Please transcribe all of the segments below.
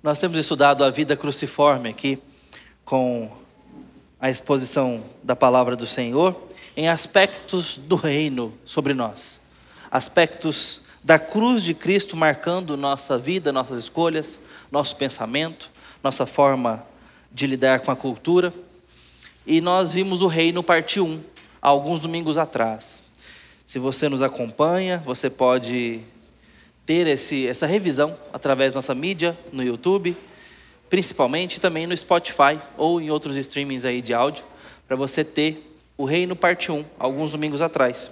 Nós temos estudado a vida cruciforme aqui com a exposição da palavra do Senhor em aspectos do reino sobre nós, aspectos da cruz de Cristo marcando nossa vida, nossas escolhas, nosso pensamento, nossa forma de lidar com a cultura. E nós vimos o reino parte 1, alguns domingos atrás. Se você nos acompanha, você pode ter esse, essa revisão através da nossa mídia no YouTube, principalmente também no Spotify ou em outros streamings aí de áudio, para você ter o Reino Parte 1, alguns domingos atrás.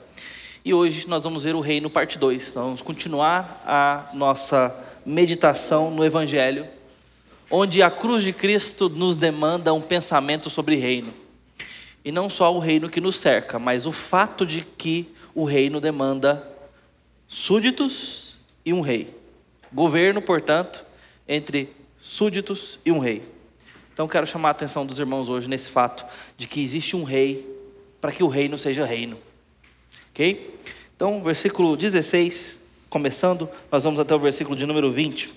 E hoje nós vamos ver o Reino Parte 2. Nós vamos continuar a nossa meditação no Evangelho, onde a cruz de Cristo nos demanda um pensamento sobre reino. E não só o reino que nos cerca, mas o fato de que o reino demanda súditos e um rei. Governo, portanto, entre súditos e um rei. Então quero chamar a atenção dos irmãos hoje nesse fato de que existe um rei para que o reino seja reino. Ok? Então, versículo 16, começando, nós vamos até o versículo de número 20.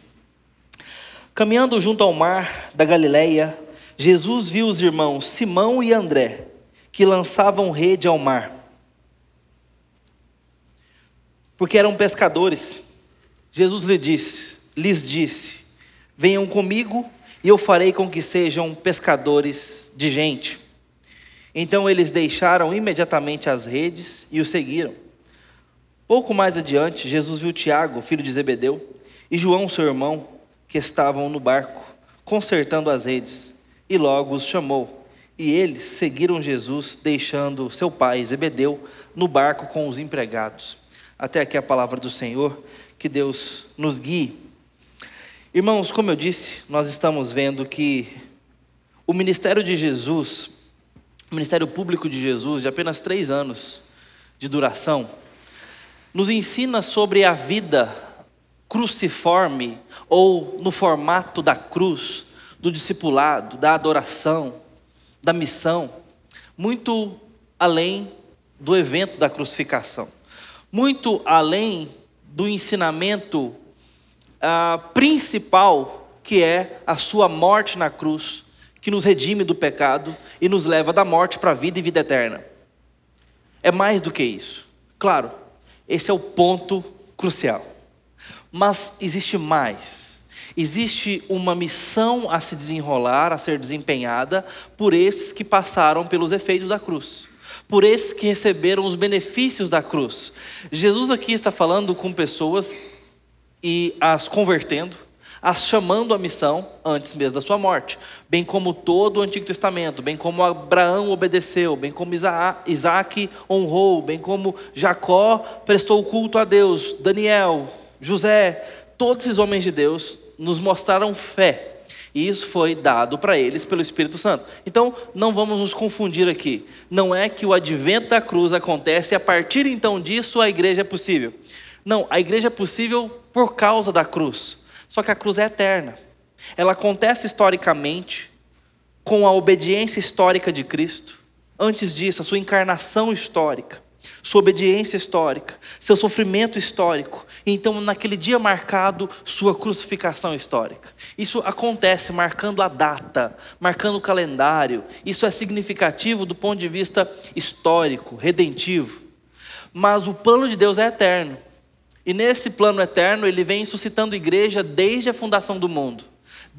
Caminhando junto ao mar da Galileia, Jesus viu os irmãos Simão e André, que lançavam rede ao mar, porque eram pescadores. Jesus lhe disse, lhes disse: Venham comigo e eu farei com que sejam pescadores de gente. Então eles deixaram imediatamente as redes e o seguiram. Pouco mais adiante, Jesus viu Tiago, filho de Zebedeu, e João, seu irmão, que estavam no barco, consertando as redes, e logo os chamou. E eles seguiram Jesus, deixando seu pai Zebedeu no barco com os empregados. Até aqui a palavra do Senhor que Deus nos guie. Irmãos, como eu disse, nós estamos vendo que o ministério de Jesus, o ministério público de Jesus, de apenas três anos de duração, nos ensina sobre a vida cruciforme ou no formato da cruz, do discipulado, da adoração, da missão, muito além do evento da crucificação, muito além do ensinamento uh, principal, que é a sua morte na cruz, que nos redime do pecado e nos leva da morte para a vida e vida eterna. É mais do que isso. Claro, esse é o ponto crucial. Mas existe mais. Existe uma missão a se desenrolar, a ser desempenhada por esses que passaram pelos efeitos da cruz por esses que receberam os benefícios da cruz. Jesus aqui está falando com pessoas e as convertendo, as chamando à missão antes mesmo da sua morte, bem como todo o Antigo Testamento, bem como Abraão obedeceu, bem como Isaac honrou, bem como Jacó prestou culto a Deus, Daniel, José, todos esses homens de Deus nos mostraram fé e isso foi dado para eles pelo Espírito Santo. Então, não vamos nos confundir aqui. Não é que o advento da cruz acontece e a partir então disso a igreja é possível. Não, a igreja é possível por causa da cruz. Só que a cruz é eterna. Ela acontece historicamente com a obediência histórica de Cristo. Antes disso, a sua encarnação histórica sua obediência histórica, seu sofrimento histórico, e então naquele dia marcado, sua crucificação histórica. Isso acontece marcando a data, marcando o calendário. Isso é significativo do ponto de vista histórico, redentivo. Mas o plano de Deus é eterno. E nesse plano eterno, ele vem suscitando igreja desde a fundação do mundo.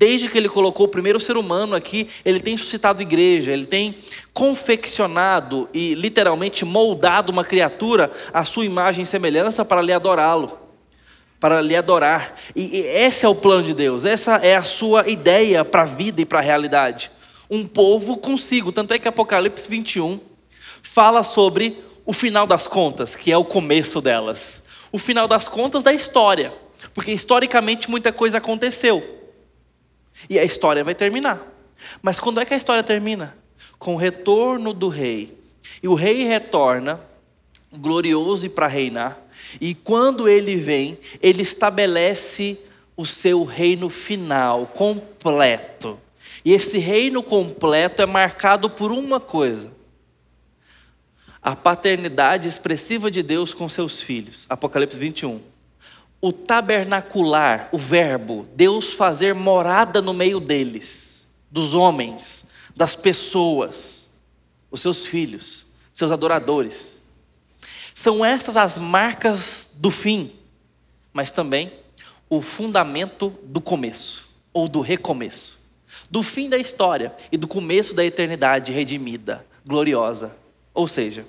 Desde que ele colocou o primeiro ser humano aqui, ele tem suscitado igreja, ele tem confeccionado e literalmente moldado uma criatura à sua imagem e semelhança para lhe adorá-lo, para lhe adorar. E, e esse é o plano de Deus, essa é a sua ideia para a vida e para a realidade. Um povo consigo, tanto é que Apocalipse 21 fala sobre o final das contas, que é o começo delas. O final das contas da história, porque historicamente muita coisa aconteceu. E a história vai terminar. Mas quando é que a história termina? Com o retorno do rei. E o rei retorna, glorioso e para reinar. E quando ele vem, ele estabelece o seu reino final, completo. E esse reino completo é marcado por uma coisa: a paternidade expressiva de Deus com seus filhos. Apocalipse 21. O tabernacular, o verbo, Deus fazer morada no meio deles, dos homens, das pessoas, os seus filhos, seus adoradores. São estas as marcas do fim, mas também o fundamento do começo, ou do recomeço, do fim da história e do começo da eternidade redimida, gloriosa. Ou seja,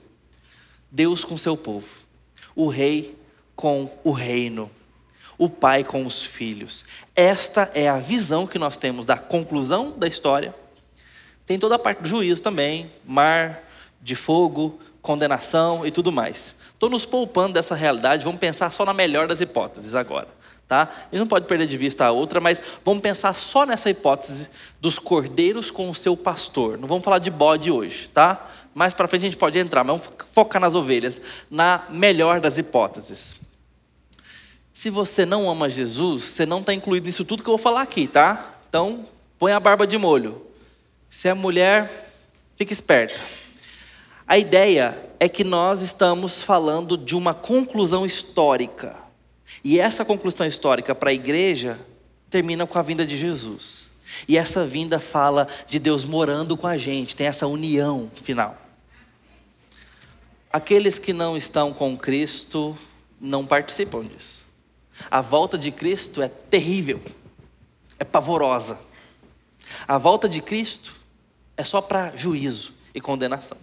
Deus com seu povo, o rei com o reino, o pai com os filhos. Esta é a visão que nós temos da conclusão da história. Tem toda a parte do juízo também, mar de fogo, condenação e tudo mais. Estou nos poupando dessa realidade, vamos pensar só na melhor das hipóteses agora. Tá? A gente não pode perder de vista a outra, mas vamos pensar só nessa hipótese dos cordeiros com o seu pastor. Não vamos falar de bode hoje, tá? Mais para frente a gente pode entrar, mas vamos focar nas ovelhas, na melhor das hipóteses. Se você não ama Jesus, você não está incluído nisso tudo que eu vou falar aqui, tá? Então, põe a barba de molho. Se é mulher, fique esperta. A ideia é que nós estamos falando de uma conclusão histórica. E essa conclusão histórica para a igreja termina com a vinda de Jesus. E essa vinda fala de Deus morando com a gente, tem essa união final. Aqueles que não estão com Cristo não participam disso. A volta de Cristo é terrível, é pavorosa. A volta de Cristo é só para juízo e condenação.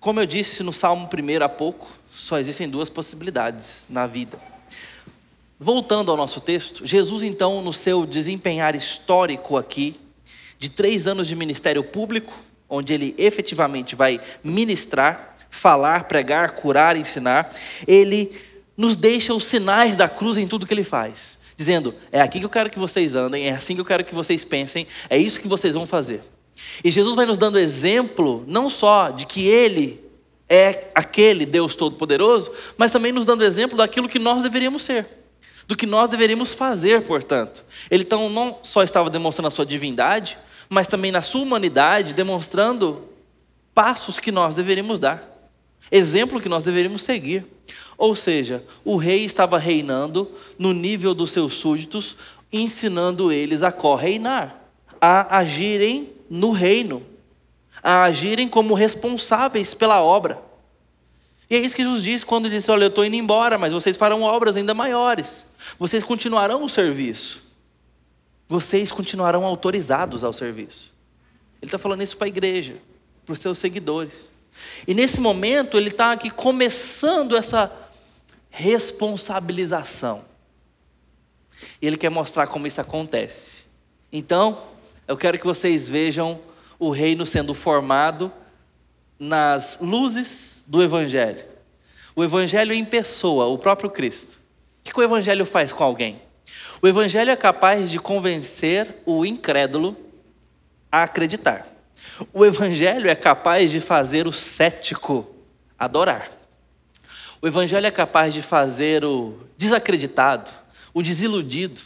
Como eu disse no Salmo 1 há pouco, só existem duas possibilidades na vida. Voltando ao nosso texto, Jesus, então, no seu desempenhar histórico aqui, de três anos de ministério público, onde ele efetivamente vai ministrar, falar, pregar, curar, ensinar, ele nos deixa os sinais da cruz em tudo que ele faz, dizendo: é aqui que eu quero que vocês andem, é assim que eu quero que vocês pensem, é isso que vocês vão fazer. E Jesus vai nos dando exemplo, não só de que ele é aquele Deus Todo-Poderoso, mas também nos dando exemplo daquilo que nós deveríamos ser, do que nós deveríamos fazer, portanto. Ele então não só estava demonstrando a sua divindade, mas também na sua humanidade, demonstrando passos que nós deveríamos dar, exemplo que nós deveríamos seguir. Ou seja, o rei estava reinando no nível dos seus súditos, ensinando eles a correinar, a agirem no reino, a agirem como responsáveis pela obra. E é isso que Jesus disse quando disse: Olha, eu estou indo embora, mas vocês farão obras ainda maiores. Vocês continuarão o serviço vocês continuarão autorizados ao serviço. Ele está falando isso para a igreja, para os seus seguidores. E nesse momento ele está aqui começando essa responsabilização. E ele quer mostrar como isso acontece. Então, eu quero que vocês vejam o reino sendo formado nas luzes do Evangelho. O Evangelho em pessoa, o próprio Cristo. O que o Evangelho faz com alguém? O Evangelho é capaz de convencer o incrédulo a acreditar. O Evangelho é capaz de fazer o cético adorar. O Evangelho é capaz de fazer o desacreditado, o desiludido,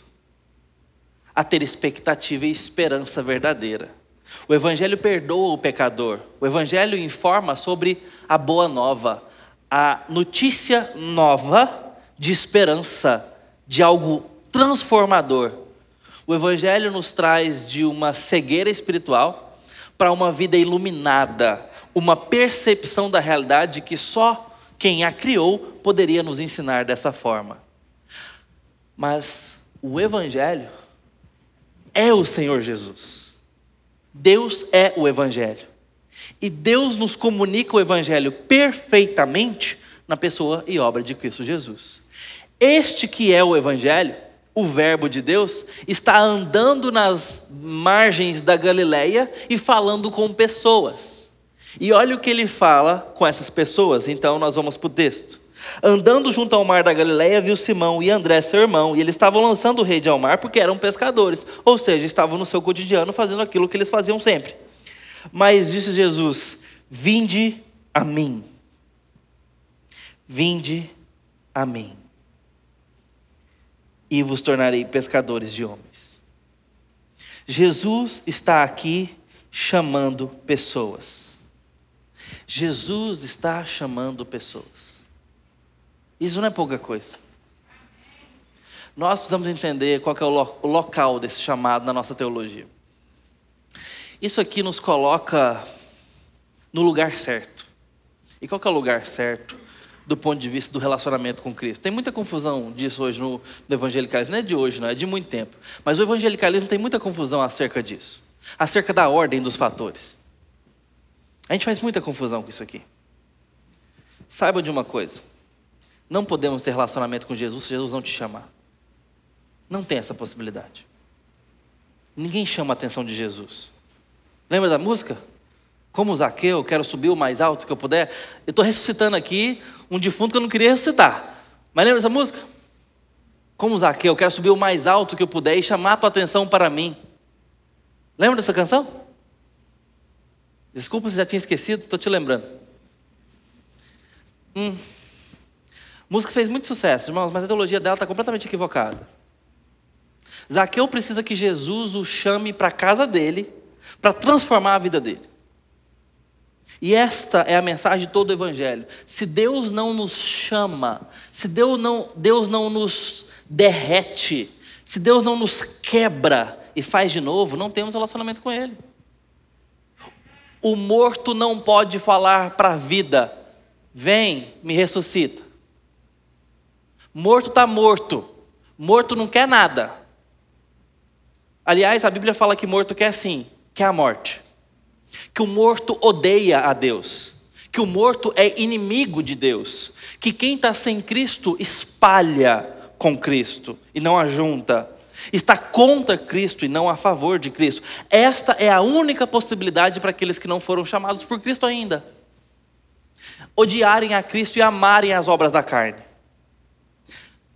a ter expectativa e esperança verdadeira. O Evangelho perdoa o pecador. O Evangelho informa sobre a boa nova, a notícia nova de esperança, de algo transformador. O Evangelho nos traz de uma cegueira espiritual para uma vida iluminada, uma percepção da realidade que só quem a criou poderia nos ensinar dessa forma. Mas o Evangelho é o Senhor Jesus. Deus é o Evangelho. E Deus nos comunica o Evangelho perfeitamente na pessoa e obra de Cristo Jesus. Este que é o Evangelho o Verbo de Deus, está andando nas margens da Galileia e falando com pessoas. E olha o que ele fala com essas pessoas, então nós vamos para o texto. Andando junto ao mar da Galileia, viu Simão e André, seu irmão, e eles estavam lançando rede ao mar porque eram pescadores, ou seja, estavam no seu cotidiano fazendo aquilo que eles faziam sempre. Mas disse Jesus: Vinde a mim. Vinde a mim e vos tornarei pescadores de homens. Jesus está aqui chamando pessoas. Jesus está chamando pessoas. Isso não é pouca coisa. Nós precisamos entender qual é o, lo o local desse chamado na nossa teologia. Isso aqui nos coloca no lugar certo. E qual é o lugar certo do ponto de vista do relacionamento com Cristo? Tem muita confusão disso hoje no, no evangelicalismo. Não é de hoje, não, é de muito tempo. Mas o evangelicalismo tem muita confusão acerca disso. Acerca da ordem dos fatores. A gente faz muita confusão com isso aqui. Saiba de uma coisa. Não podemos ter relacionamento com Jesus se Jesus não te chamar. Não tem essa possibilidade. Ninguém chama a atenção de Jesus. Lembra da música? Como Zaqueu, quero subir o mais alto que eu puder. Eu estou ressuscitando aqui um defunto que eu não queria ressuscitar. Mas lembra dessa música? Como Zaqueu, quero subir o mais alto que eu puder e chamar a tua atenção para mim. Lembra dessa canção? Desculpa se já tinha esquecido, estou te lembrando. Hum, música fez muito sucesso, irmãos, mas a teologia dela está completamente equivocada. Zaqueu precisa que Jesus o chame para a casa dele, para transformar a vida dele. E esta é a mensagem de todo o Evangelho. Se Deus não nos chama, se Deus não, Deus não nos derrete, se Deus não nos quebra e faz de novo, não temos relacionamento com Ele. O morto não pode falar para a vida: vem, me ressuscita. Morto está morto. Morto não quer nada. Aliás, a Bíblia fala que morto quer sim, quer a morte. Que o morto odeia a Deus. Que o morto é inimigo de Deus. Que quem está sem Cristo espalha com Cristo e não ajunta. Está contra Cristo e não a favor de Cristo. Esta é a única possibilidade para aqueles que não foram chamados por Cristo ainda. Odiarem a Cristo e amarem as obras da carne.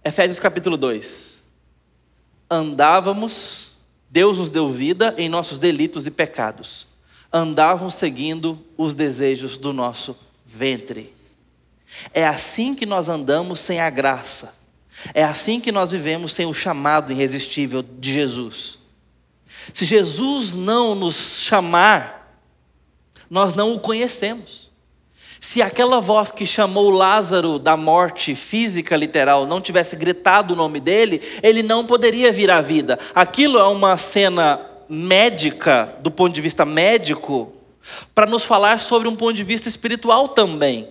Efésios capítulo 2. Andávamos, Deus nos deu vida em nossos delitos e pecados. Andavam seguindo os desejos do nosso ventre. É assim que nós andamos sem a graça. É assim que nós vivemos sem o chamado irresistível de Jesus. Se Jesus não nos chamar, nós não o conhecemos. Se aquela voz que chamou Lázaro da morte física literal não tivesse gritado o nome dele, ele não poderia vir à vida. Aquilo é uma cena médica, do ponto de vista médico, para nos falar sobre um ponto de vista espiritual também.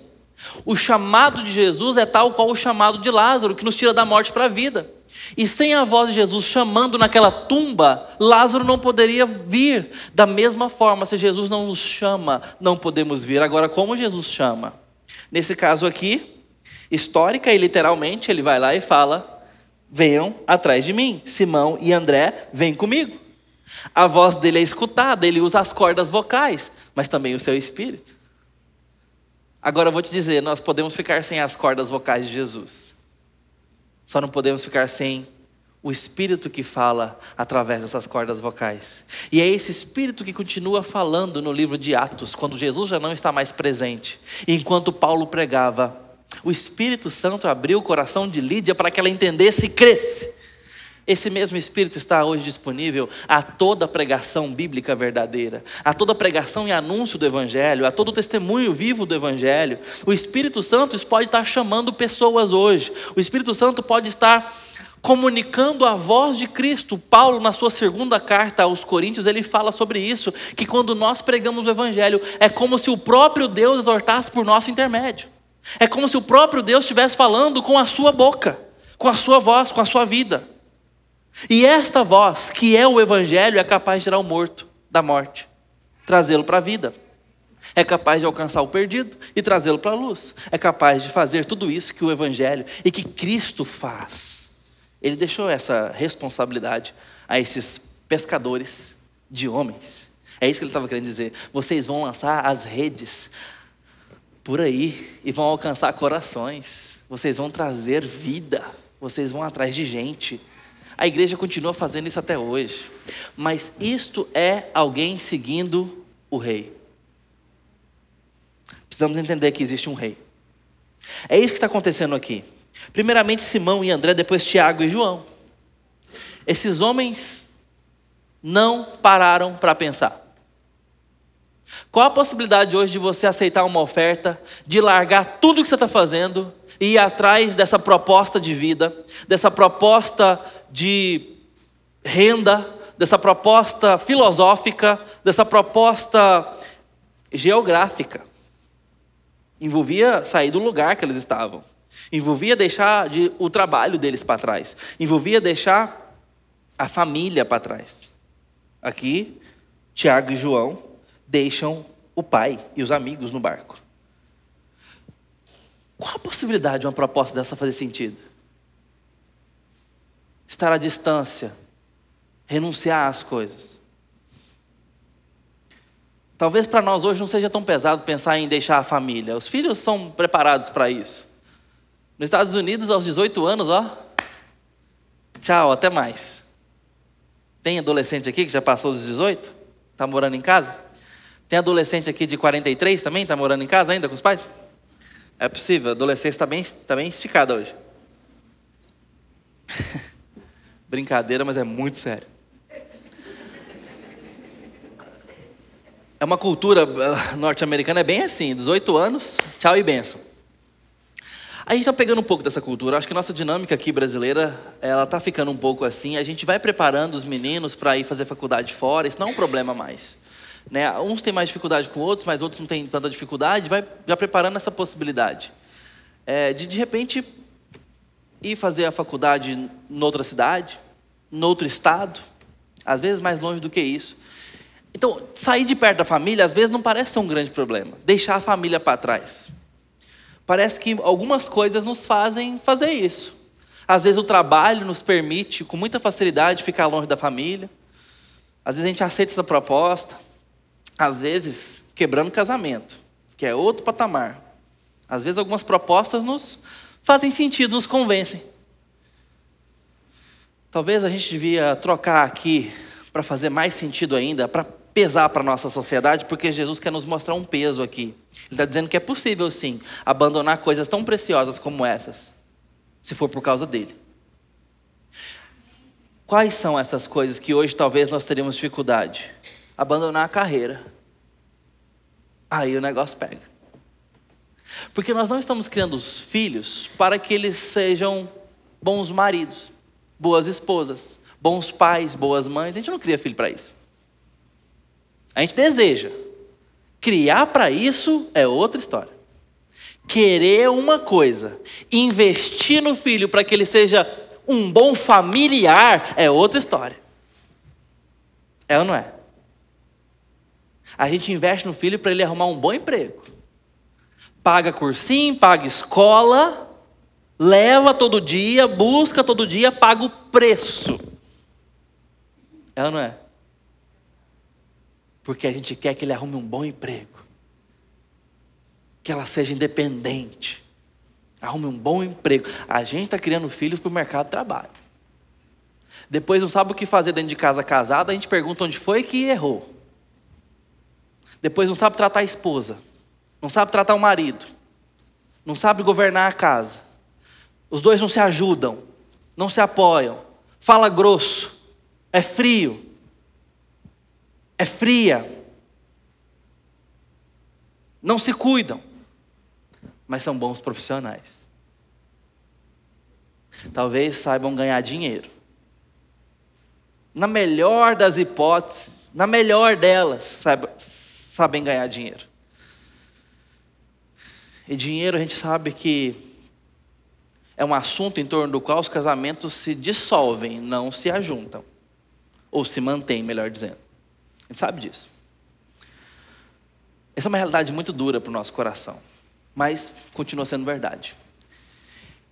O chamado de Jesus é tal qual o chamado de Lázaro, que nos tira da morte para a vida. E sem a voz de Jesus chamando naquela tumba, Lázaro não poderia vir. Da mesma forma, se Jesus não nos chama, não podemos vir. Agora, como Jesus chama? Nesse caso aqui, histórica e literalmente, ele vai lá e fala: Venham atrás de mim. Simão e André, vem comigo. A voz dele é escutada, ele usa as cordas vocais, mas também o seu espírito. Agora eu vou te dizer: nós podemos ficar sem as cordas vocais de Jesus. Só não podemos ficar sem o Espírito que fala através dessas cordas vocais. E é esse Espírito que continua falando no livro de Atos, quando Jesus já não está mais presente. E enquanto Paulo pregava, o Espírito Santo abriu o coração de Lídia para que ela entendesse e cresce. Esse mesmo Espírito está hoje disponível a toda pregação bíblica verdadeira, a toda pregação e anúncio do Evangelho, a todo testemunho vivo do Evangelho. O Espírito Santo pode estar chamando pessoas hoje, o Espírito Santo pode estar comunicando a voz de Cristo. Paulo, na sua segunda carta aos Coríntios, ele fala sobre isso: que quando nós pregamos o Evangelho, é como se o próprio Deus exortasse por nosso intermédio, é como se o próprio Deus estivesse falando com a sua boca, com a sua voz, com a sua vida. E esta voz, que é o Evangelho, é capaz de tirar o morto da morte, trazê-lo para a vida. É capaz de alcançar o perdido e trazê-lo para a luz. É capaz de fazer tudo isso que o Evangelho e que Cristo faz. Ele deixou essa responsabilidade a esses pescadores de homens. É isso que ele estava querendo dizer. Vocês vão lançar as redes por aí e vão alcançar corações. Vocês vão trazer vida. Vocês vão atrás de gente. A igreja continua fazendo isso até hoje. Mas isto é alguém seguindo o rei. Precisamos entender que existe um rei. É isso que está acontecendo aqui. Primeiramente Simão e André, depois Tiago e João. Esses homens não pararam para pensar. Qual a possibilidade hoje de você aceitar uma oferta, de largar tudo que você está fazendo e ir atrás dessa proposta de vida, dessa proposta de renda, dessa proposta filosófica, dessa proposta geográfica. Envolvia sair do lugar que eles estavam. Envolvia deixar de, o trabalho deles para trás. Envolvia deixar a família para trás. Aqui, Tiago e João deixam o pai e os amigos no barco. Qual a possibilidade de uma proposta dessa fazer sentido? Estar à distância, renunciar às coisas. Talvez para nós hoje não seja tão pesado pensar em deixar a família. Os filhos são preparados para isso. Nos Estados Unidos, aos 18 anos, ó. Tchau, até mais. Tem adolescente aqui que já passou dos 18? Está morando em casa? Tem adolescente aqui de 43 também? Está morando em casa ainda com os pais? É possível, a adolescência está bem, tá bem esticada hoje. Brincadeira, mas é muito sério. É uma cultura eh, norte-americana, é bem assim, 18 anos, tchau e benção. A gente está pegando um pouco dessa cultura. Acho que nossa dinâmica aqui brasileira, ela está ficando um pouco assim. A gente vai preparando os meninos para ir fazer faculdade fora. Isso não é um problema mais. Né? Uns têm mais dificuldade com outros, mas outros não têm tanta dificuldade. Vai já preparando essa possibilidade é, de de repente ir fazer a faculdade em outra cidade, em outro estado, às vezes mais longe do que isso. Então, sair de perto da família às vezes não parece ser um grande problema. Deixar a família para trás. Parece que algumas coisas nos fazem fazer isso. Às vezes o trabalho nos permite, com muita facilidade, ficar longe da família. Às vezes a gente aceita essa proposta. Às vezes, quebrando casamento, que é outro patamar. Às vezes algumas propostas nos fazem sentido, nos convencem. Talvez a gente devia trocar aqui para fazer mais sentido ainda, para pesar para a nossa sociedade, porque Jesus quer nos mostrar um peso aqui. Ele está dizendo que é possível sim abandonar coisas tão preciosas como essas, se for por causa dele. Quais são essas coisas que hoje talvez nós teríamos dificuldade? Abandonar a carreira. Aí o negócio pega. Porque nós não estamos criando os filhos para que eles sejam bons maridos, boas esposas, bons pais, boas mães. A gente não cria filho para isso. A gente deseja. Criar para isso é outra história. Querer uma coisa, investir no filho para que ele seja um bom familiar é outra história. É ou não é? A gente investe no filho para ele arrumar um bom emprego paga cursinho, paga escola, leva todo dia, busca todo dia, paga o preço. É ou não é? Porque a gente quer que ele arrume um bom emprego, que ela seja independente, arrume um bom emprego. A gente está criando filhos para o mercado de trabalho. Depois não sabe o que fazer dentro de casa casada, a gente pergunta onde foi que errou. Depois não sabe tratar a esposa não sabe tratar o marido, não sabe governar a casa. Os dois não se ajudam, não se apoiam, fala grosso, é frio, é fria, não se cuidam, mas são bons profissionais. Talvez saibam ganhar dinheiro. Na melhor das hipóteses, na melhor delas, sabem ganhar dinheiro. E dinheiro a gente sabe que é um assunto em torno do qual os casamentos se dissolvem, não se ajuntam. Ou se mantêm, melhor dizendo. A gente sabe disso. Essa é uma realidade muito dura para o nosso coração, mas continua sendo verdade.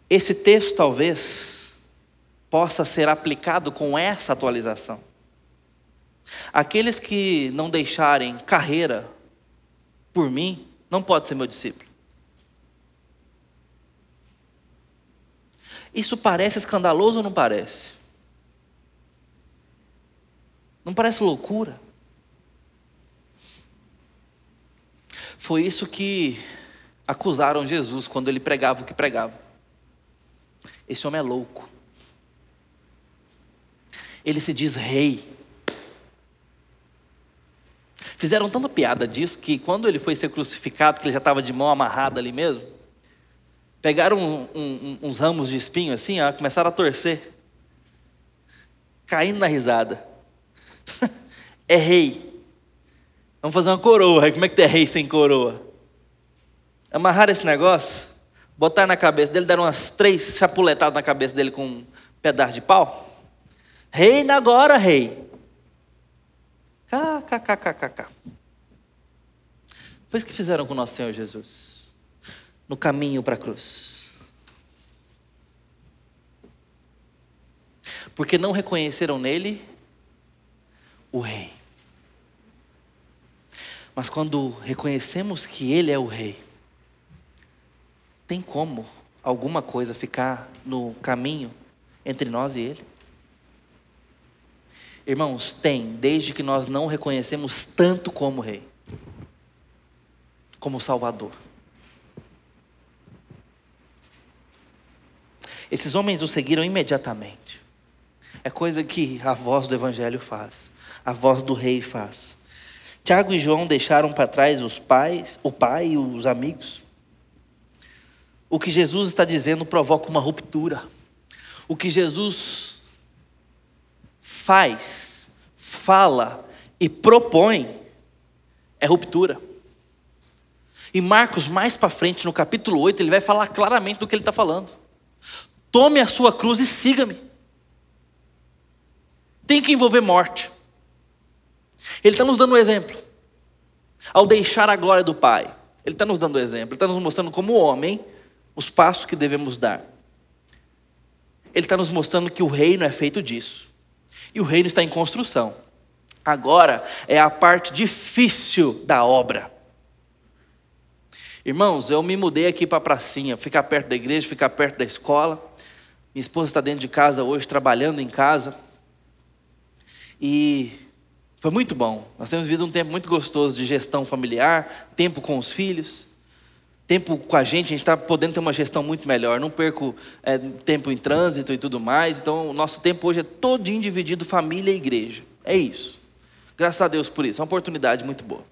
Esse texto talvez possa ser aplicado com essa atualização. Aqueles que não deixarem carreira por mim, não pode ser meu discípulo. Isso parece escandaloso ou não parece? Não parece loucura? Foi isso que acusaram Jesus quando ele pregava o que pregava. Esse homem é louco. Ele se diz rei. Fizeram tanta piada disso que quando ele foi ser crucificado, que ele já estava de mão amarrada ali mesmo, Pegaram um, um, uns ramos de espinho assim, ó, começaram a torcer, caindo na risada. é rei. Vamos fazer uma coroa. Como é que tem rei sem coroa? Amarrar esse negócio, botar na cabeça dele, deram umas três chapuletadas na cabeça dele com um pedaço de pau. Reina agora, rei. KKKKK. Foi isso que fizeram com o nosso Senhor Jesus. No caminho para a cruz. Porque não reconheceram nele o rei. Mas quando reconhecemos que ele é o rei, tem como alguma coisa ficar no caminho entre nós e ele? Irmãos, tem, desde que nós não reconhecemos tanto como rei como Salvador. Esses homens o seguiram imediatamente. É coisa que a voz do Evangelho faz, a voz do rei faz. Tiago e João deixaram para trás os pais, o pai e os amigos. O que Jesus está dizendo provoca uma ruptura. O que Jesus faz, fala e propõe é ruptura. E Marcos, mais para frente, no capítulo 8, ele vai falar claramente do que ele está falando. Tome a sua cruz e siga-me. Tem que envolver morte. Ele está nos dando um exemplo. Ao deixar a glória do Pai, ele está nos dando um exemplo. Ele está nos mostrando como homem os passos que devemos dar. Ele está nos mostrando que o reino é feito disso. E o reino está em construção. Agora é a parte difícil da obra. Irmãos, eu me mudei aqui para a pracinha, ficar perto da igreja, ficar perto da escola. Minha esposa está dentro de casa hoje, trabalhando em casa. E foi muito bom. Nós temos vivido um tempo muito gostoso de gestão familiar, tempo com os filhos, tempo com a gente. A gente está podendo ter uma gestão muito melhor. Não perco é, tempo em trânsito e tudo mais. Então, o nosso tempo hoje é todinho dividido família e igreja. É isso. Graças a Deus por isso. É uma oportunidade muito boa.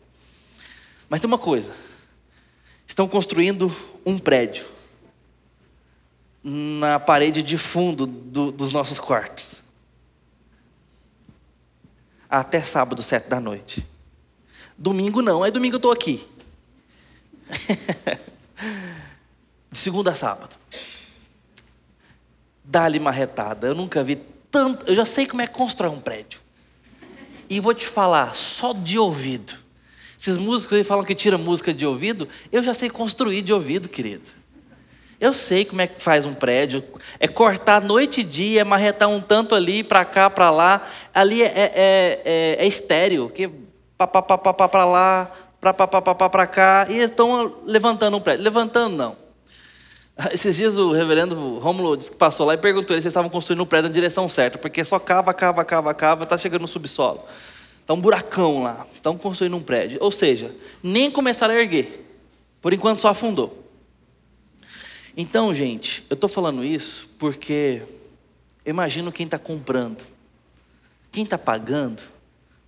Mas tem uma coisa estão construindo um prédio na parede de fundo do, dos nossos quartos. Até sábado, sete da noite. Domingo não, aí domingo eu estou aqui. de segunda a sábado. Dá-lhe marretada. Eu nunca vi tanto. Eu já sei como é construir um prédio. E vou te falar, só de ouvido. Esses músicos aí falam que tira música de ouvido. Eu já sei construir de ouvido, querido. Eu sei como é que faz um prédio. É cortar noite e dia, é marretar um tanto ali, para cá, para lá. Ali é, é, é, é estéreo, que para lá, para cá. E estão levantando um prédio. Levantando, não. Esses dias o reverendo Rômulo disse que passou lá e perguntou se estavam construindo o prédio na direção certa, porque só cava, cava, cava, cava, está chegando no subsolo. Está um buracão lá. Estão construindo um prédio. Ou seja, nem começaram a erguer. Por enquanto só afundou. Então, gente, eu estou falando isso porque imagino quem está comprando, quem está pagando,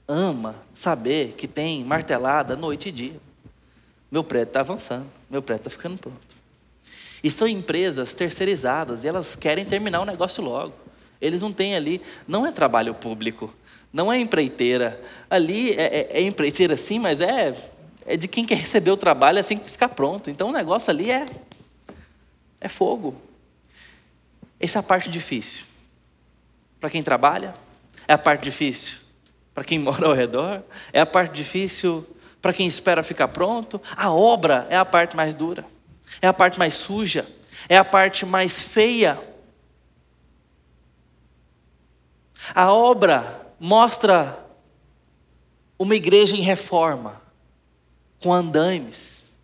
ama saber que tem martelada noite e dia. Meu prédio está avançando, meu prédio está ficando pronto. E são empresas terceirizadas e elas querem terminar o negócio logo. Eles não têm ali, não é trabalho público, não é empreiteira. Ali é, é, é empreiteira sim, mas é, é de quem quer receber o trabalho assim que ficar pronto. Então o negócio ali é, é fogo. Essa é a parte difícil. Para quem trabalha, é a parte difícil. Para quem mora ao redor, é a parte difícil. Para quem espera ficar pronto, a obra é a parte mais dura, é a parte mais suja, é a parte mais feia. A obra mostra uma igreja em reforma, com andaimes,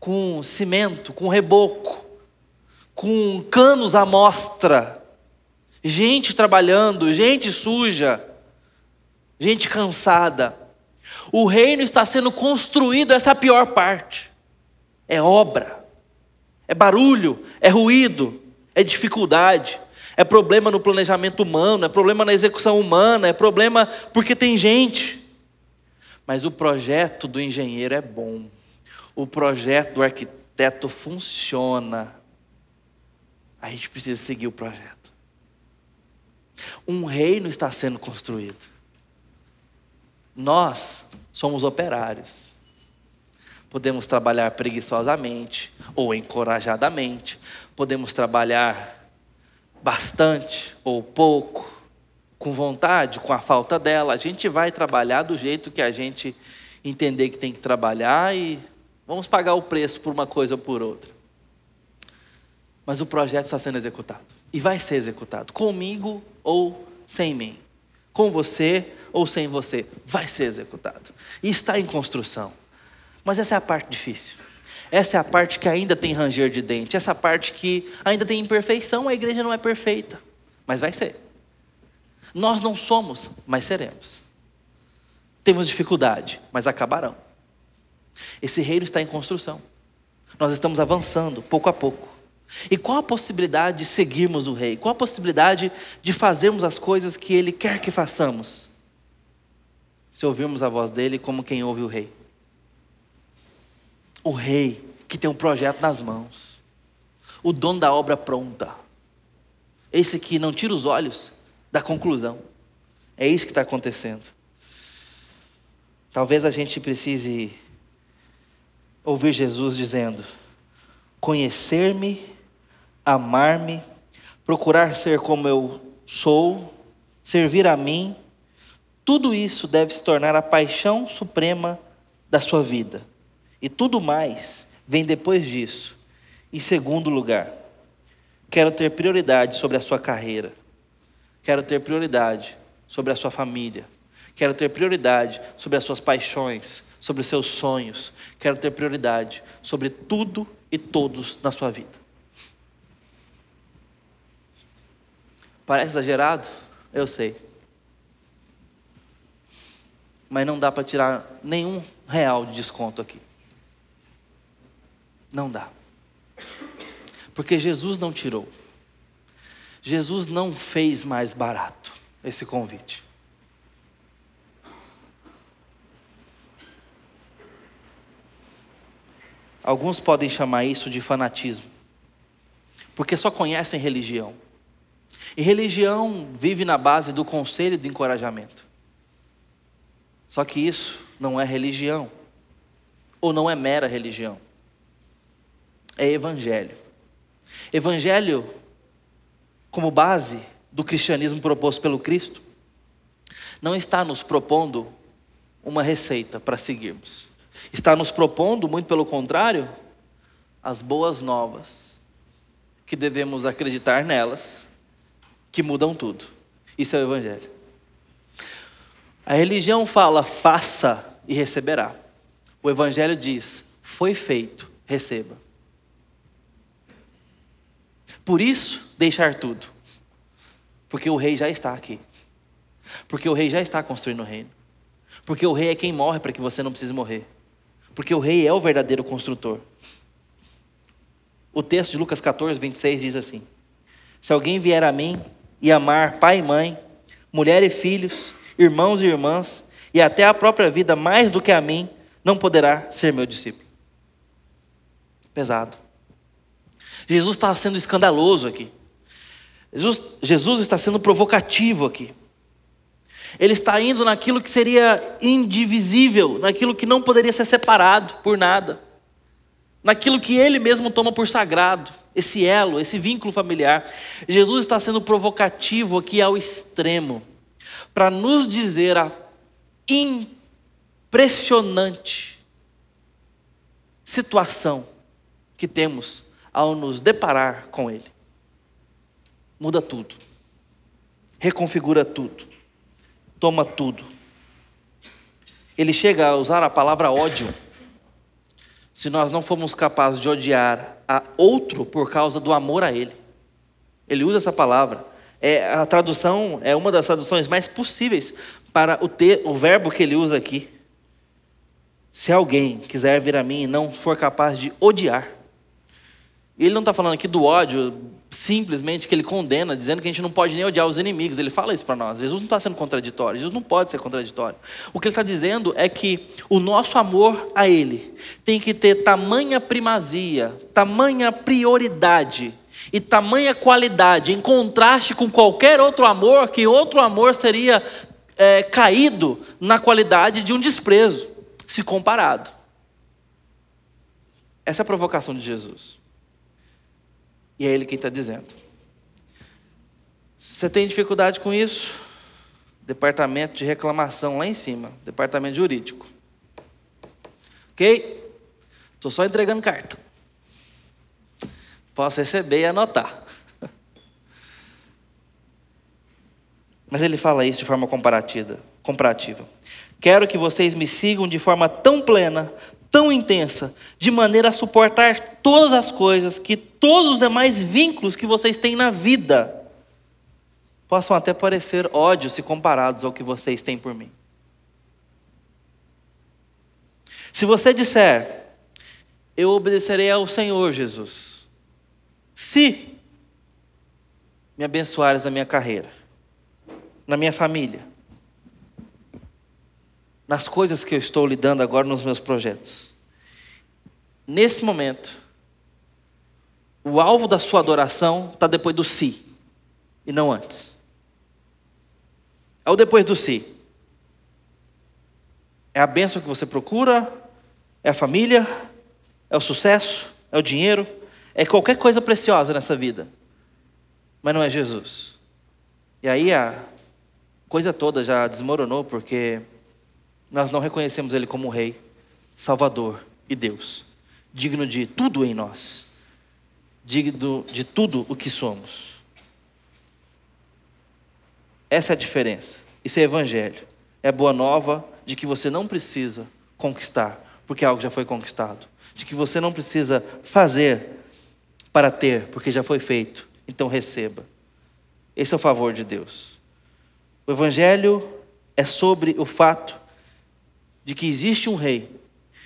com cimento, com reboco, com canos à mostra, gente trabalhando, gente suja, gente cansada. O reino está sendo construído, essa é a pior parte. É obra, é barulho, é ruído, é dificuldade é problema no planejamento humano, é problema na execução humana, é problema porque tem gente. Mas o projeto do engenheiro é bom, o projeto do arquiteto funciona. A gente precisa seguir o projeto. Um reino está sendo construído. Nós somos operários. Podemos trabalhar preguiçosamente ou encorajadamente. Podemos trabalhar bastante ou pouco, com vontade, com a falta dela. A gente vai trabalhar do jeito que a gente entender que tem que trabalhar e vamos pagar o preço por uma coisa ou por outra. Mas o projeto está sendo executado e vai ser executado, comigo ou sem mim, com você ou sem você, vai ser executado. E está em construção. Mas essa é a parte difícil. Essa é a parte que ainda tem ranger de dente, essa parte que ainda tem imperfeição, a igreja não é perfeita, mas vai ser. Nós não somos, mas seremos. Temos dificuldade, mas acabarão. Esse reino está em construção. Nós estamos avançando pouco a pouco. E qual a possibilidade de seguirmos o rei? Qual a possibilidade de fazermos as coisas que ele quer que façamos? Se ouvirmos a voz dele como quem ouve o rei. O rei que tem um projeto nas mãos. O dono da obra pronta. Esse que não tira os olhos da conclusão. É isso que está acontecendo. Talvez a gente precise ouvir Jesus dizendo: conhecer-me, amar-me, procurar ser como eu sou, servir a mim, tudo isso deve se tornar a paixão suprema da sua vida. E tudo mais vem depois disso. Em segundo lugar, quero ter prioridade sobre a sua carreira. Quero ter prioridade sobre a sua família. Quero ter prioridade sobre as suas paixões, sobre os seus sonhos. Quero ter prioridade sobre tudo e todos na sua vida. Parece exagerado? Eu sei. Mas não dá para tirar nenhum real de desconto aqui. Não dá. Porque Jesus não tirou. Jesus não fez mais barato esse convite. Alguns podem chamar isso de fanatismo, porque só conhecem religião. E religião vive na base do conselho e do encorajamento. Só que isso não é religião, ou não é mera religião, é evangelho. Evangelho, como base do cristianismo proposto pelo Cristo, não está nos propondo uma receita para seguirmos está nos propondo, muito pelo contrário, as boas novas, que devemos acreditar nelas, que mudam tudo. Isso é o Evangelho. A religião fala, faça e receberá. O Evangelho diz, foi feito, receba. Por isso, deixar tudo. Porque o rei já está aqui. Porque o rei já está construindo o reino. Porque o rei é quem morre para que você não precise morrer. Porque o rei é o verdadeiro construtor. O texto de Lucas 14, 26 diz assim: Se alguém vier a mim e amar pai e mãe, mulher e filhos, irmãos e irmãs, e até a própria vida mais do que a mim, não poderá ser meu discípulo. Pesado. Jesus está sendo escandaloso aqui. Jesus, Jesus está sendo provocativo aqui. Ele está indo naquilo que seria indivisível, naquilo que não poderia ser separado por nada, naquilo que ele mesmo toma por sagrado, esse elo, esse vínculo familiar. Jesus está sendo provocativo aqui ao extremo, para nos dizer a impressionante situação que temos ao nos deparar com Ele. Muda tudo, reconfigura tudo toma tudo. Ele chega a usar a palavra ódio. Se nós não formos capazes de odiar a outro por causa do amor a ele. Ele usa essa palavra. É, a tradução é uma das traduções mais possíveis para o, ter, o verbo que ele usa aqui. Se alguém quiser vir a mim e não for capaz de odiar, ele não está falando aqui do ódio simplesmente que ele condena, dizendo que a gente não pode nem odiar os inimigos. Ele fala isso para nós. Jesus não está sendo contraditório. Jesus não pode ser contraditório. O que ele está dizendo é que o nosso amor a Ele tem que ter tamanha primazia, tamanha prioridade, e tamanha qualidade, em contraste com qualquer outro amor, que outro amor seria é, caído na qualidade de um desprezo, se comparado. Essa é a provocação de Jesus. E é Ele quem está dizendo. Você tem dificuldade com isso? Departamento de reclamação lá em cima, departamento jurídico. Ok? Estou só entregando carta. Posso receber e anotar. Mas ele fala isso de forma comparativa. Quero que vocês me sigam de forma tão plena, tão intensa, de maneira a suportar todas as coisas, que todos os demais vínculos que vocês têm na vida possam até parecer ódio se comparados ao que vocês têm por mim. Se você disser, eu obedecerei ao Senhor Jesus, se me abençoares na minha carreira, na minha família, nas coisas que eu estou lidando agora nos meus projetos. Nesse momento, o alvo da sua adoração está depois do si e não antes. É o depois do si. É a bênção que você procura, é a família, é o sucesso, é o dinheiro, é qualquer coisa preciosa nessa vida, mas não é Jesus. E aí a coisa toda já desmoronou porque nós não reconhecemos Ele como Rei, Salvador e Deus, digno de tudo em nós, digno de tudo o que somos. Essa é a diferença. Isso é Evangelho. É boa nova de que você não precisa conquistar, porque algo já foi conquistado. De que você não precisa fazer para ter, porque já foi feito. Então receba. Esse é o favor de Deus. O Evangelho é sobre o fato de que existe um rei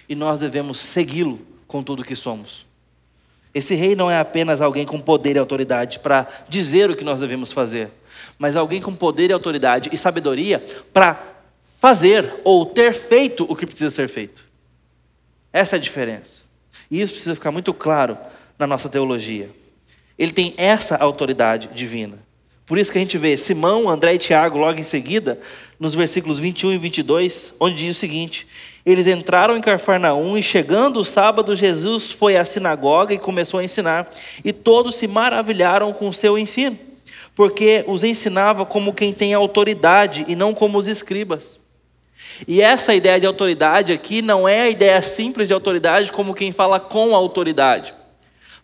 e nós devemos segui-lo com tudo que somos. Esse rei não é apenas alguém com poder e autoridade para dizer o que nós devemos fazer, mas alguém com poder e autoridade e sabedoria para fazer ou ter feito o que precisa ser feito. Essa é a diferença. E isso precisa ficar muito claro na nossa teologia. Ele tem essa autoridade divina. Por isso que a gente vê Simão, André e Tiago logo em seguida, nos versículos 21 e 22, onde diz o seguinte: Eles entraram em Carfarnaum e chegando o sábado, Jesus foi à sinagoga e começou a ensinar, e todos se maravilharam com o seu ensino, porque os ensinava como quem tem autoridade e não como os escribas. E essa ideia de autoridade aqui não é a ideia simples de autoridade como quem fala com autoridade.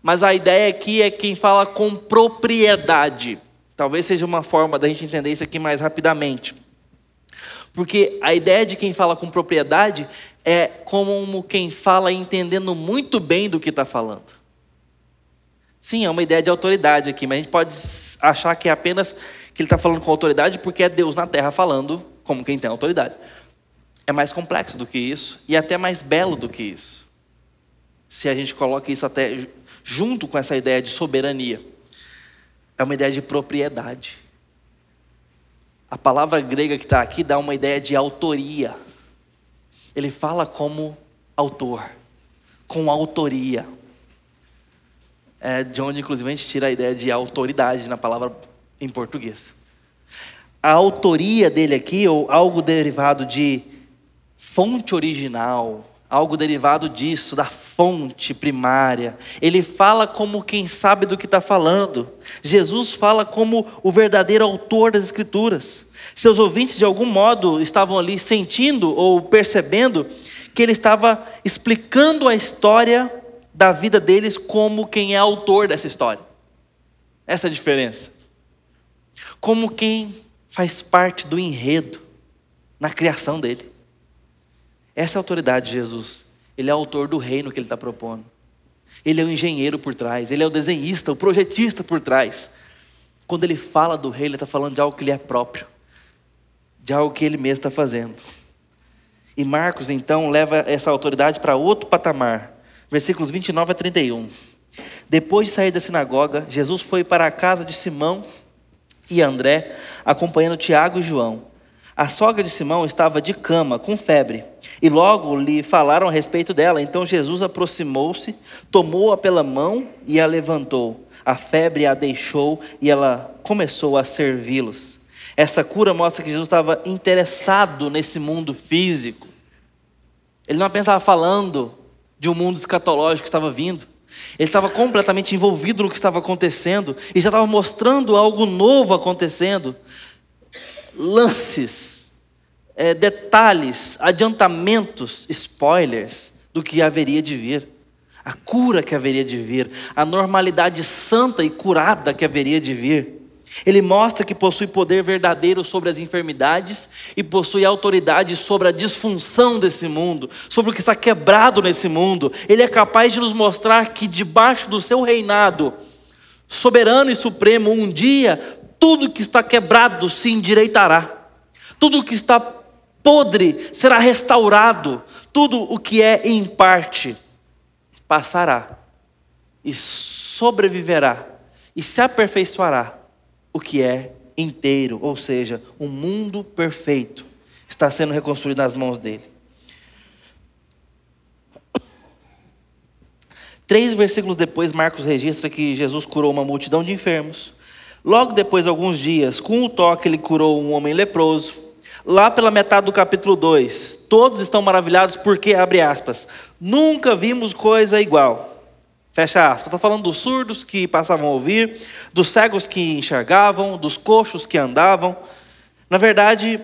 Mas a ideia aqui é quem fala com propriedade. Talvez seja uma forma da gente entender isso aqui mais rapidamente. Porque a ideia de quem fala com propriedade é como quem fala entendendo muito bem do que está falando. Sim, é uma ideia de autoridade aqui, mas a gente pode achar que é apenas que ele está falando com autoridade porque é Deus na terra falando como quem tem autoridade. É mais complexo do que isso e até mais belo do que isso. Se a gente coloca isso até junto com essa ideia de soberania. É uma ideia de propriedade. A palavra grega que está aqui dá uma ideia de autoria. Ele fala como autor, com autoria. É de onde, inclusive, a gente tira a ideia de autoridade na palavra em português. A autoria dele aqui, ou algo derivado de fonte original, algo derivado disso, da fonte primária. Ele fala como quem sabe do que está falando. Jesus fala como o verdadeiro autor das Escrituras. Seus ouvintes, de algum modo, estavam ali sentindo ou percebendo que ele estava explicando a história da vida deles como quem é autor dessa história. Essa é a diferença. Como quem faz parte do enredo na criação dele. Essa é a autoridade de Jesus. Ele é autor do reino que ele está propondo. Ele é o engenheiro por trás, ele é o desenhista, o projetista por trás. Quando ele fala do rei, ele está falando de algo que lhe é próprio, de algo que ele mesmo está fazendo. E Marcos, então, leva essa autoridade para outro patamar. Versículos 29 a 31. Depois de sair da sinagoga, Jesus foi para a casa de Simão e André, acompanhando Tiago e João. A sogra de Simão estava de cama, com febre, e logo lhe falaram a respeito dela. Então Jesus aproximou-se, tomou-a pela mão e a levantou. A febre a deixou e ela começou a servi-los. Essa cura mostra que Jesus estava interessado nesse mundo físico. Ele não apenas estava falando de um mundo escatológico que estava vindo, ele estava completamente envolvido no que estava acontecendo e já estava mostrando algo novo acontecendo. Lances, é, detalhes, adiantamentos, spoilers do que haveria de vir, a cura que haveria de vir, a normalidade santa e curada que haveria de vir. Ele mostra que possui poder verdadeiro sobre as enfermidades e possui autoridade sobre a disfunção desse mundo, sobre o que está quebrado nesse mundo. Ele é capaz de nos mostrar que debaixo do seu reinado soberano e supremo, um dia tudo que está quebrado se endireitará. Tudo que está podre será restaurado. Tudo o que é em parte passará e sobreviverá e se aperfeiçoará o que é inteiro, ou seja, um mundo perfeito está sendo reconstruído nas mãos dele. Três versículos depois, Marcos registra que Jesus curou uma multidão de enfermos. Logo depois, alguns dias, com o toque, ele curou um homem leproso. Lá pela metade do capítulo 2, todos estão maravilhados porque, abre aspas, nunca vimos coisa igual. Fecha aspas. Está falando dos surdos que passavam a ouvir, dos cegos que enxergavam, dos coxos que andavam. Na verdade,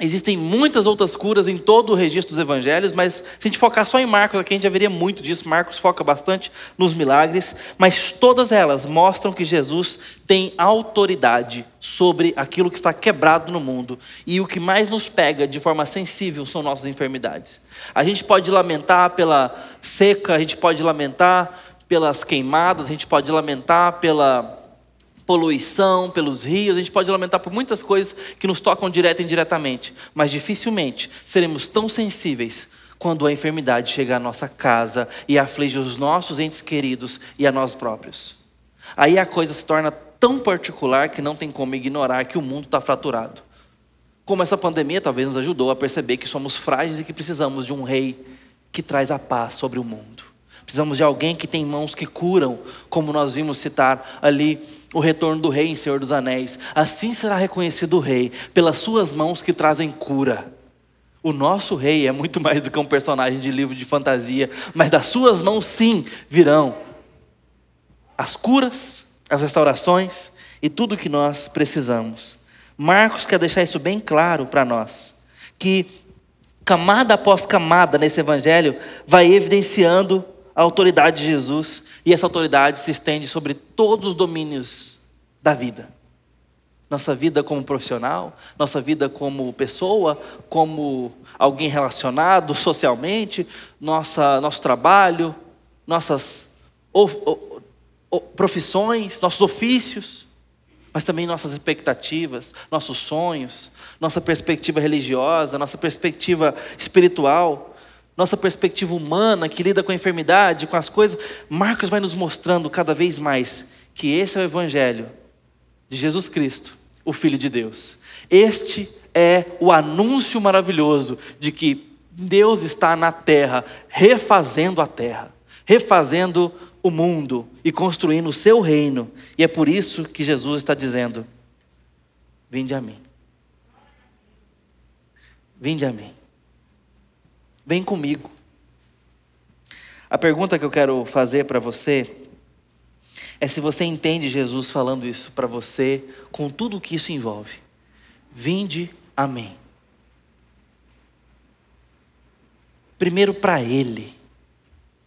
existem muitas outras curas em todo o registro dos evangelhos, mas se a gente focar só em Marcos aqui, a gente já veria muito disso. Marcos foca bastante nos milagres, mas todas elas mostram que Jesus tem autoridade sobre aquilo que está quebrado no mundo. E o que mais nos pega de forma sensível são nossas enfermidades. A gente pode lamentar pela seca, a gente pode lamentar pelas queimadas, a gente pode lamentar pela poluição, pelos rios, a gente pode lamentar por muitas coisas que nos tocam direta e indiretamente, mas dificilmente seremos tão sensíveis quando a enfermidade chega à nossa casa e aflige os nossos entes queridos e a nós próprios. Aí a coisa se torna tão particular que não tem como ignorar que o mundo está fraturado. Como essa pandemia talvez nos ajudou a perceber que somos frágeis e que precisamos de um rei que traz a paz sobre o mundo. Precisamos de alguém que tem mãos que curam, como nós vimos citar ali o retorno do rei em Senhor dos Anéis. Assim será reconhecido o rei, pelas suas mãos que trazem cura. O nosso rei é muito mais do que um personagem de livro de fantasia, mas das suas mãos sim virão as curas, as restaurações e tudo o que nós precisamos. Marcos quer deixar isso bem claro para nós, que camada após camada nesse evangelho vai evidenciando a autoridade de Jesus, e essa autoridade se estende sobre todos os domínios da vida. Nossa vida como profissional, nossa vida como pessoa, como alguém relacionado socialmente, nossa, nosso trabalho, nossas o, o, o, profissões, nossos ofícios mas também nossas expectativas, nossos sonhos, nossa perspectiva religiosa, nossa perspectiva espiritual, nossa perspectiva humana que lida com a enfermidade, com as coisas. Marcos vai nos mostrando cada vez mais que esse é o Evangelho de Jesus Cristo, o Filho de Deus. Este é o anúncio maravilhoso de que Deus está na terra, refazendo a terra, refazendo o mundo e construindo o seu reino. E é por isso que Jesus está dizendo: Vinde a mim. Vinde a mim. Vem comigo. A pergunta que eu quero fazer para você é se você entende Jesus falando isso para você com tudo o que isso envolve. Vinde a mim. Primeiro para Ele.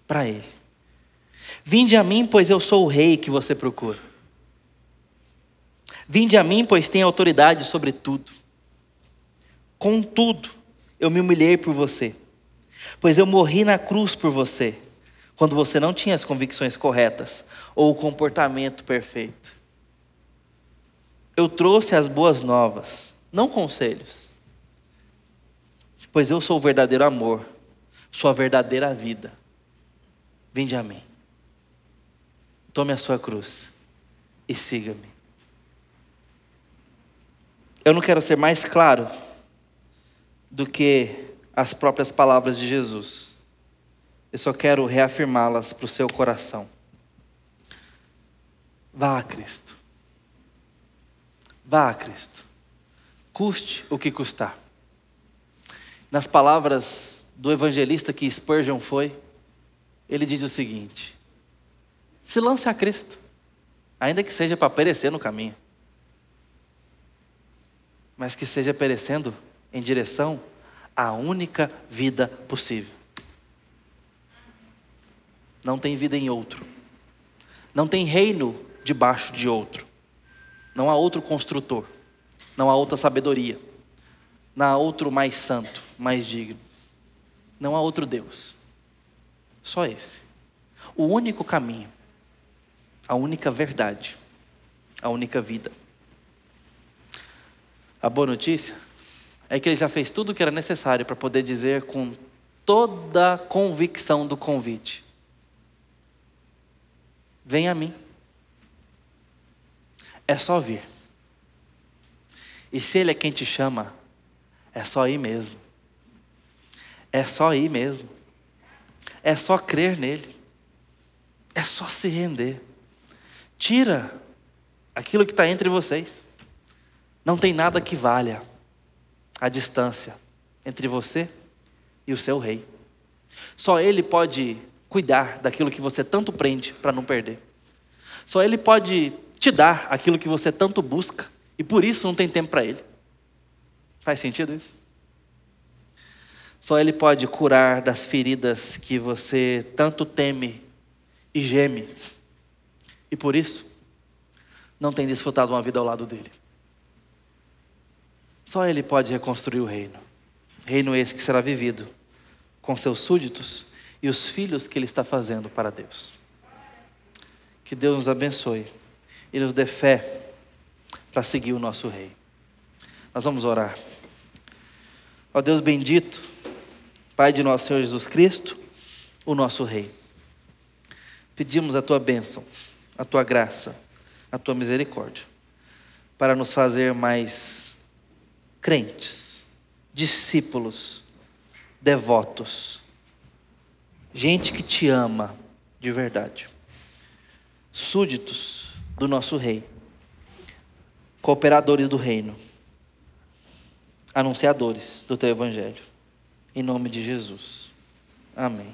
Para Ele. Vinde a mim, pois eu sou o rei que você procura. Vinde a mim, pois tenho autoridade sobre tudo. Contudo, eu me humilhei por você, pois eu morri na cruz por você, quando você não tinha as convicções corretas ou o comportamento perfeito. Eu trouxe as boas novas, não conselhos, pois eu sou o verdadeiro amor, sua verdadeira vida. Vinde a mim. Tome a sua cruz e siga-me. Eu não quero ser mais claro do que as próprias palavras de Jesus. Eu só quero reafirmá-las para o seu coração. Vá a Cristo. Vá a Cristo. Custe o que custar. Nas palavras do evangelista que Spurgeon foi, ele diz o seguinte: se lance a Cristo, ainda que seja para perecer no caminho, mas que seja perecendo em direção à única vida possível. Não tem vida em outro, não tem reino debaixo de outro, não há outro construtor, não há outra sabedoria, não há outro mais santo, mais digno, não há outro Deus, só esse, o único caminho. A única verdade, a única vida. A boa notícia é que ele já fez tudo o que era necessário para poder dizer com toda a convicção do convite: Vem a mim. É só vir. E se Ele é quem te chama, é só ir mesmo. É só ir mesmo. É só crer nele. É só se render. Tira aquilo que está entre vocês. Não tem nada que valha a distância entre você e o seu rei. Só ele pode cuidar daquilo que você tanto prende para não perder. Só ele pode te dar aquilo que você tanto busca e por isso não tem tempo para ele. Faz sentido isso? Só ele pode curar das feridas que você tanto teme e geme e por isso, não tem desfrutado uma vida ao lado dele. Só ele pode reconstruir o reino. Reino esse que será vivido com seus súditos e os filhos que ele está fazendo para Deus. Que Deus nos abençoe e nos dê fé para seguir o nosso rei. Nós vamos orar. Ó Deus bendito, Pai de nosso Senhor Jesus Cristo, o nosso rei. Pedimos a tua bênção a tua graça, a tua misericórdia, para nos fazer mais crentes, discípulos, devotos, gente que te ama de verdade, súditos do nosso Rei, cooperadores do reino, anunciadores do teu Evangelho, em nome de Jesus. Amém.